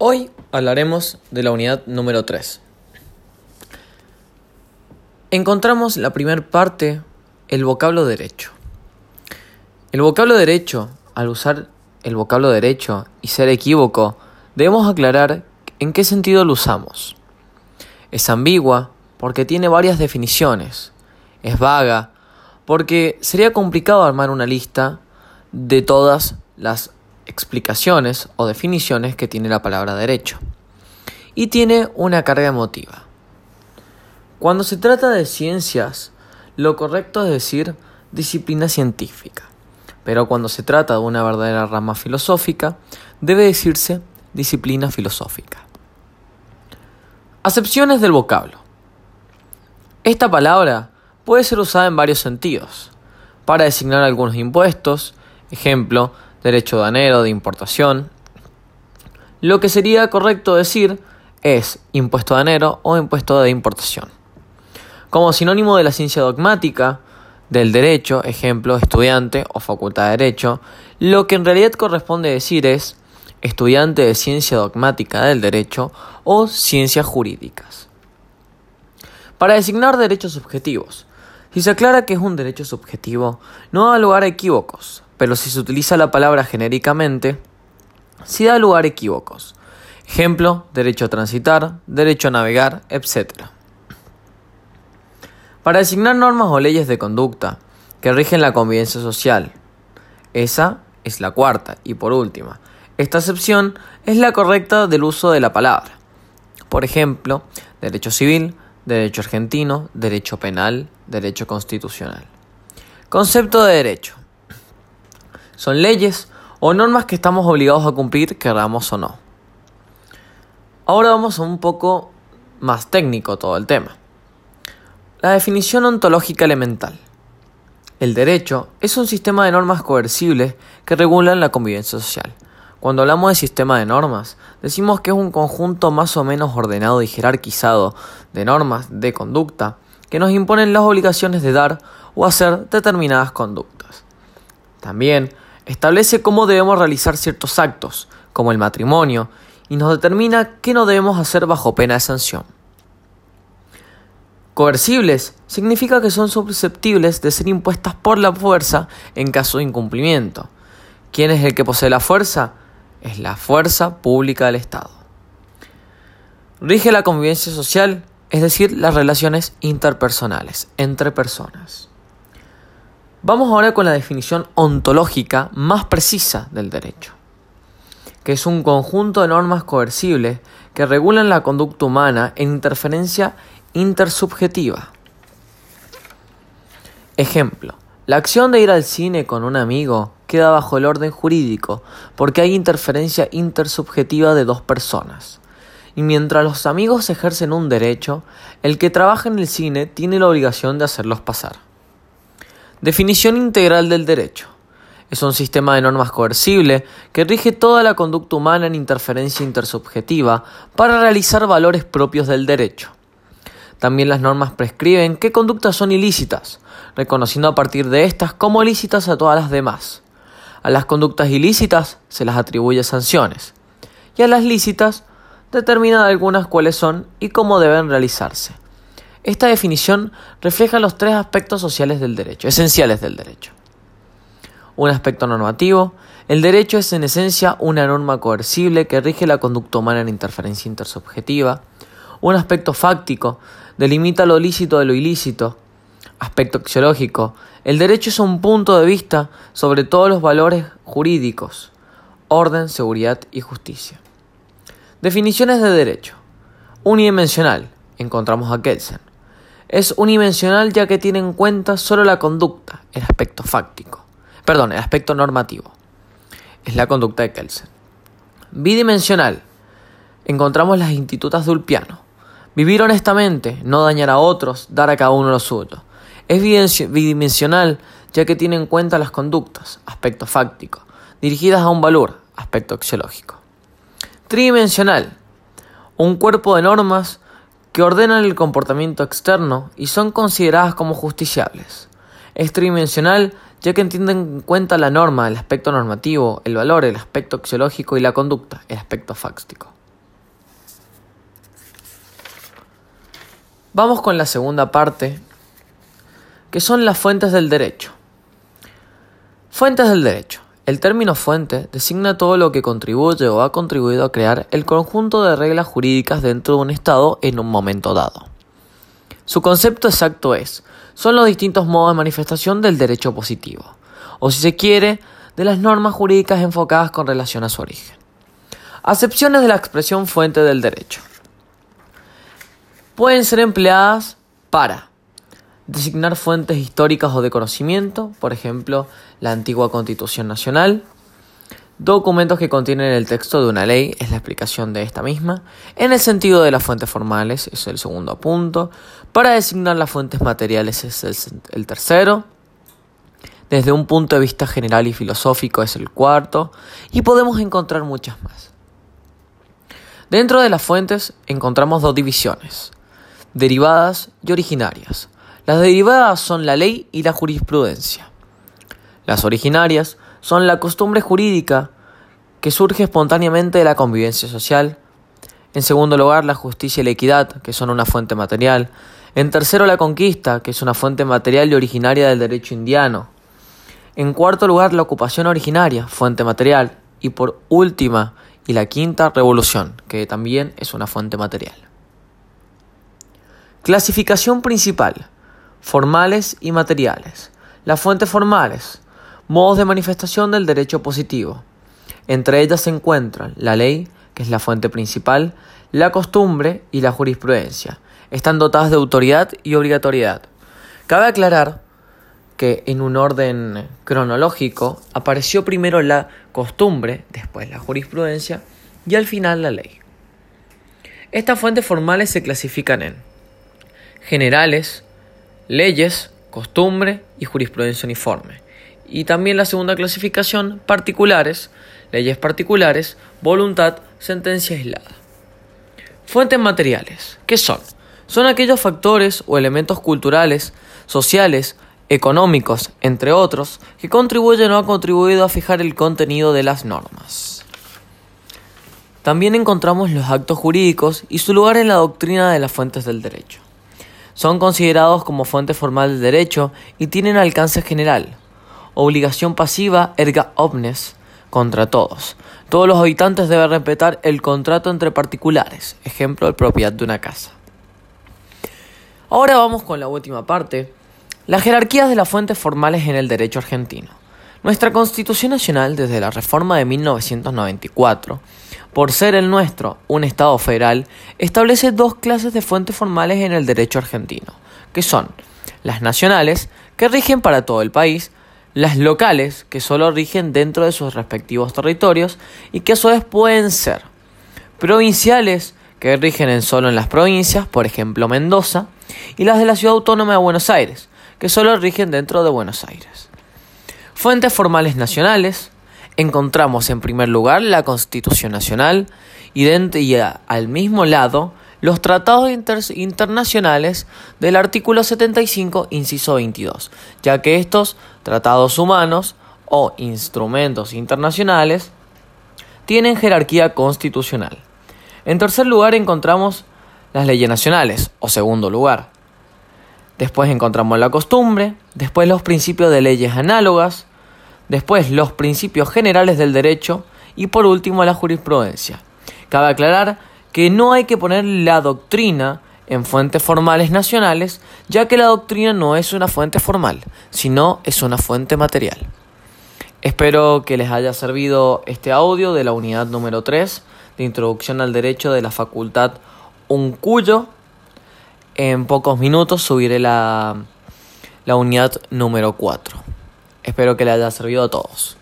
Hoy hablaremos de la unidad número 3. Encontramos la primera parte, el vocablo derecho. El vocablo derecho, al usar el vocablo derecho y ser equívoco, debemos aclarar en qué sentido lo usamos. Es ambigua porque tiene varias definiciones. Es vaga porque sería complicado armar una lista de todas las explicaciones o definiciones que tiene la palabra derecho. Y tiene una carga emotiva. Cuando se trata de ciencias, lo correcto es decir disciplina científica. Pero cuando se trata de una verdadera rama filosófica, debe decirse disciplina filosófica. Acepciones del vocablo. Esta palabra puede ser usada en varios sentidos. Para designar algunos impuestos, ejemplo, derecho danero de importación. Lo que sería correcto decir es impuesto danero o impuesto de importación. Como sinónimo de la ciencia dogmática, del derecho, ejemplo, estudiante o facultad de derecho, lo que en realidad corresponde decir es estudiante de ciencia dogmática del derecho o ciencias jurídicas. Para designar derechos subjetivos, si se aclara que es un derecho subjetivo, no da lugar a equívocos, pero si se utiliza la palabra genéricamente, sí da lugar a equívocos. Ejemplo, derecho a transitar, derecho a navegar, etc. Para designar normas o leyes de conducta que rigen la convivencia social. Esa es la cuarta y por última. Esta acepción es la correcta del uso de la palabra. Por ejemplo, derecho civil, derecho argentino, derecho penal, derecho constitucional. Concepto de derecho. Son leyes o normas que estamos obligados a cumplir, queramos o no. Ahora vamos a un poco más técnico todo el tema. La definición ontológica elemental. El derecho es un sistema de normas coercibles que regulan la convivencia social. Cuando hablamos de sistema de normas, decimos que es un conjunto más o menos ordenado y jerarquizado de normas de conducta que nos imponen las obligaciones de dar o hacer determinadas conductas. También establece cómo debemos realizar ciertos actos, como el matrimonio, y nos determina qué no debemos hacer bajo pena de sanción. Coercibles significa que son susceptibles de ser impuestas por la fuerza en caso de incumplimiento. ¿Quién es el que posee la fuerza? Es la fuerza pública del Estado. Rige la convivencia social, es decir, las relaciones interpersonales entre personas. Vamos ahora con la definición ontológica más precisa del derecho, que es un conjunto de normas coercibles que regulan la conducta humana en interferencia intersubjetiva. Ejemplo, la acción de ir al cine con un amigo queda bajo el orden jurídico porque hay interferencia intersubjetiva de dos personas. Y mientras los amigos ejercen un derecho, el que trabaja en el cine tiene la obligación de hacerlos pasar. Definición integral del derecho. Es un sistema de normas coercible que rige toda la conducta humana en interferencia intersubjetiva para realizar valores propios del derecho. También las normas prescriben qué conductas son ilícitas, reconociendo a partir de estas como ilícitas a todas las demás. A las conductas ilícitas se las atribuye sanciones y a las lícitas determina algunas cuáles son y cómo deben realizarse. Esta definición refleja los tres aspectos sociales del derecho, esenciales del derecho. Un aspecto normativo. El derecho es en esencia una norma coercible que rige la conducta humana en interferencia intersubjetiva. Un aspecto fáctico. Delimita lo lícito de lo ilícito. Aspecto axiológico. El derecho es un punto de vista sobre todos los valores jurídicos. Orden, seguridad y justicia. Definiciones de derecho. Unidimensional. Encontramos a Kelsen es unidimensional ya que tiene en cuenta solo la conducta, el aspecto fáctico, perdón, el aspecto normativo. Es la conducta de Kelsen. Bidimensional. Encontramos las institutas de Ulpiano. Vivir honestamente, no dañar a otros, dar a cada uno lo suyo. Es bidimensional ya que tiene en cuenta las conductas, aspecto fáctico, dirigidas a un valor, aspecto axiológico. Tridimensional. Un cuerpo de normas que ordenan el comportamiento externo y son consideradas como justiciables. Es tridimensional ya que entienden en cuenta la norma, el aspecto normativo, el valor, el aspecto axiológico y la conducta, el aspecto fáctico. Vamos con la segunda parte, que son las fuentes del derecho. Fuentes del derecho. El término fuente designa todo lo que contribuye o ha contribuido a crear el conjunto de reglas jurídicas dentro de un Estado en un momento dado. Su concepto exacto es, son los distintos modos de manifestación del derecho positivo, o si se quiere, de las normas jurídicas enfocadas con relación a su origen. Acepciones de la expresión fuente del derecho. Pueden ser empleadas para designar fuentes históricas o de conocimiento, por ejemplo, la antigua Constitución Nacional, documentos que contienen el texto de una ley, es la explicación de esta misma, en el sentido de las fuentes formales, es el segundo punto, para designar las fuentes materiales es el, el tercero, desde un punto de vista general y filosófico es el cuarto, y podemos encontrar muchas más. Dentro de las fuentes encontramos dos divisiones, derivadas y originarias. Las derivadas son la ley y la jurisprudencia. Las originarias son la costumbre jurídica que surge espontáneamente de la convivencia social. En segundo lugar, la justicia y la equidad, que son una fuente material. En tercero, la conquista, que es una fuente material y originaria del derecho indiano. En cuarto lugar, la ocupación originaria, fuente material. Y por última, y la quinta, revolución, que también es una fuente material. Clasificación principal formales y materiales. Las fuentes formales, modos de manifestación del derecho positivo. Entre ellas se encuentran la ley, que es la fuente principal, la costumbre y la jurisprudencia. Están dotadas de autoridad y obligatoriedad. Cabe aclarar que en un orden cronológico apareció primero la costumbre, después la jurisprudencia y al final la ley. Estas fuentes formales se clasifican en generales, leyes, costumbre y jurisprudencia uniforme. Y también la segunda clasificación, particulares, leyes particulares, voluntad, sentencia aislada. Fuentes materiales. ¿Qué son? Son aquellos factores o elementos culturales, sociales, económicos, entre otros, que contribuyen o han contribuido a fijar el contenido de las normas. También encontramos los actos jurídicos y su lugar en la doctrina de las fuentes del derecho. Son considerados como fuente formal de derecho y tienen alcance general. Obligación pasiva erga omnes contra todos. Todos los habitantes deben respetar el contrato entre particulares, ejemplo, el propiedad de una casa. Ahora vamos con la última parte, las jerarquías de las fuentes formales en el derecho argentino. Nuestra Constitución Nacional, desde la reforma de 1994, por ser el nuestro un Estado federal, establece dos clases de fuentes formales en el derecho argentino, que son las nacionales, que rigen para todo el país, las locales, que solo rigen dentro de sus respectivos territorios y que a su vez pueden ser provinciales, que rigen en solo en las provincias, por ejemplo Mendoza, y las de la Ciudad Autónoma de Buenos Aires, que solo rigen dentro de Buenos Aires. Fuentes formales nacionales. Encontramos en primer lugar la Constitución Nacional y, al mismo lado los tratados internacionales del artículo 75, inciso 22, ya que estos tratados humanos o instrumentos internacionales tienen jerarquía constitucional. En tercer lugar encontramos las leyes nacionales, o segundo lugar. Después encontramos la costumbre, después los principios de leyes análogas, después los principios generales del derecho y por último la jurisprudencia. Cabe aclarar que no hay que poner la doctrina en fuentes formales nacionales, ya que la doctrina no es una fuente formal, sino es una fuente material. Espero que les haya servido este audio de la unidad número 3 de Introducción al Derecho de la Facultad Uncuyo. En pocos minutos subiré la, la unidad número 4. Espero que le haya servido a todos.